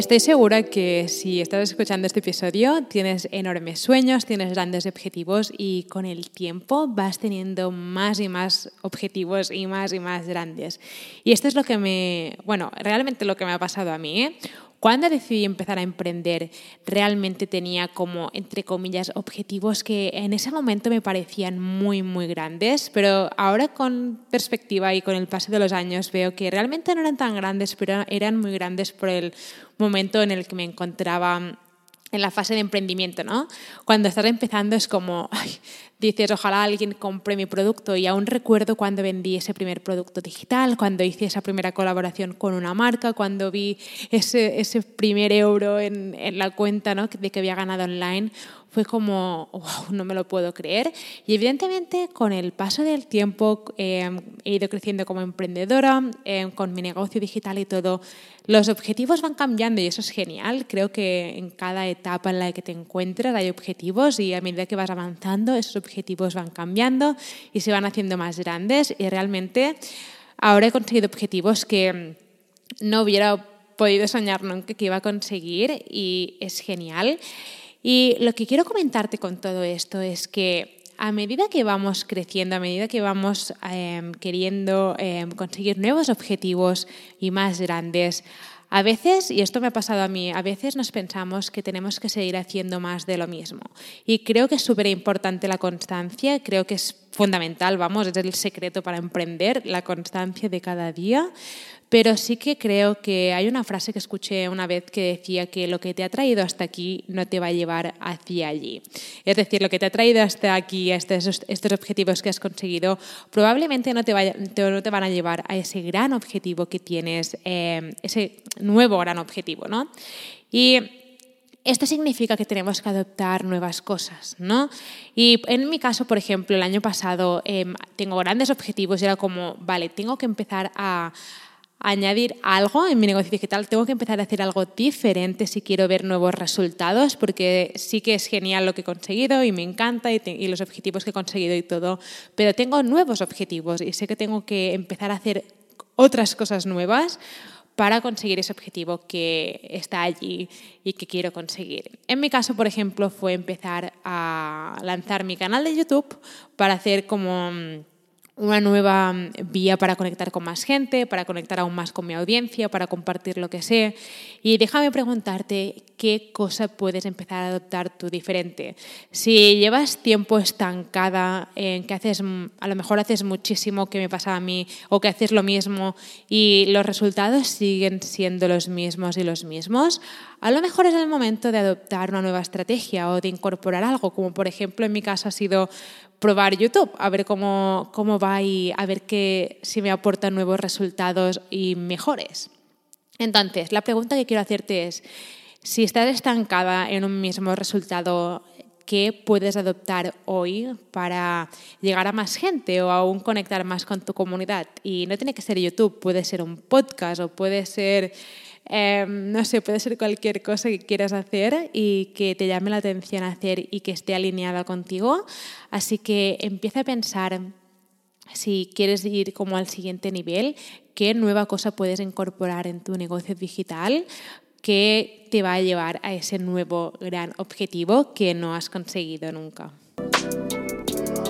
Estoy segura que si estás escuchando este episodio tienes enormes sueños, tienes grandes objetivos y con el tiempo vas teniendo más y más objetivos y más y más grandes. Y esto es lo que me, bueno, realmente lo que me ha pasado a mí. ¿eh? Cuando decidí empezar a emprender, realmente tenía como, entre comillas, objetivos que en ese momento me parecían muy, muy grandes, pero ahora con perspectiva y con el paso de los años veo que realmente no eran tan grandes, pero eran muy grandes por el momento en el que me encontraba en la fase de emprendimiento, ¿no? Cuando estás empezando es como, dices, ojalá alguien compre mi producto y aún recuerdo cuando vendí ese primer producto digital, cuando hice esa primera colaboración con una marca, cuando vi ese, ese primer euro en, en la cuenta ¿no? de que había ganado online, fue como, wow, no me lo puedo creer. Y evidentemente con el paso del tiempo eh, he ido creciendo como emprendedora, eh, con mi negocio digital y todo. Los objetivos van cambiando y eso es genial. Creo que en cada etapa en la que te encuentras hay objetivos y a medida que vas avanzando esos objetivos van cambiando y se van haciendo más grandes y realmente ahora he conseguido objetivos que no hubiera podido soñar nunca que iba a conseguir y es genial. Y lo que quiero comentarte con todo esto es que a medida que vamos creciendo, a medida que vamos em, queriendo em, conseguir nuevos objetivos y más grandes, a veces, y esto me ha pasado a mí, a veces nos pensamos que tenemos que seguir haciendo más de lo mismo. Y creo que es súper importante la constancia, creo que es fundamental, vamos, es el secreto para emprender, la constancia de cada día. Pero sí que creo que hay una frase que escuché una vez que decía que lo que te ha traído hasta aquí no te va a llevar hacia allí. Es decir, lo que te ha traído hasta aquí, estos, estos objetivos que has conseguido, probablemente no te, no te van a llevar a ese gran objetivo que tienes, eh, ese nuevo gran objetivo, ¿no? Y esto significa que tenemos que adoptar nuevas cosas, ¿no? Y en mi caso, por ejemplo, el año pasado em, tengo grandes objetivos y era como, vale, tengo que empezar a añadir algo en mi negocio digital, tengo que empezar a hacer algo diferente si quiero ver nuevos resultados, porque sí que es genial lo que he conseguido y me encanta y, y, los objetivos que he conseguido y todo, pero tengo nuevos objetivos y sé que tengo que empezar a hacer otras cosas nuevas para conseguir ese objetivo que está allí y que quiero conseguir. En mi caso, por ejemplo, fue empezar a lanzar mi canal de YouTube para hacer como una nueva mm, vía para conectar con más gente, para conectar aún más con mi audiencia, para compartir lo que sé. Y déjame preguntarte qué cosa puedes empezar a adoptar tú diferente. Si llevas tiempo estancada en que haces, mm, a lo mejor haces muchísimo que me pasa a mí, o que haces lo mismo y los resultados siguen siendo los mismos y los mismos, a lo mejor es el momento de adoptar una nueva estrategia o de incorporar algo, como por ejemplo en mi caso ha sido probar YouTube, a ver cómo, cómo va y a ver que, si me aporta nuevos resultados y mejores. Entonces, la pregunta que quiero hacerte es, si estás estancada en un mismo resultado, ¿qué puedes adoptar hoy para llegar a más gente o aún conectar más con tu comunidad? Y no tiene que ser YouTube, puede ser un podcast o puede ser Em, no sé, puede ser cualquier cosa que quieras hacer y que te llame la atención hacer y que esté alineada contigo. Así que empieza a pensar si quieres ir como al siguiente nivel, qué nueva cosa puedes incorporar en tu negocio digital que te va a llevar a ese nuevo gran objetivo que no has conseguido nunca.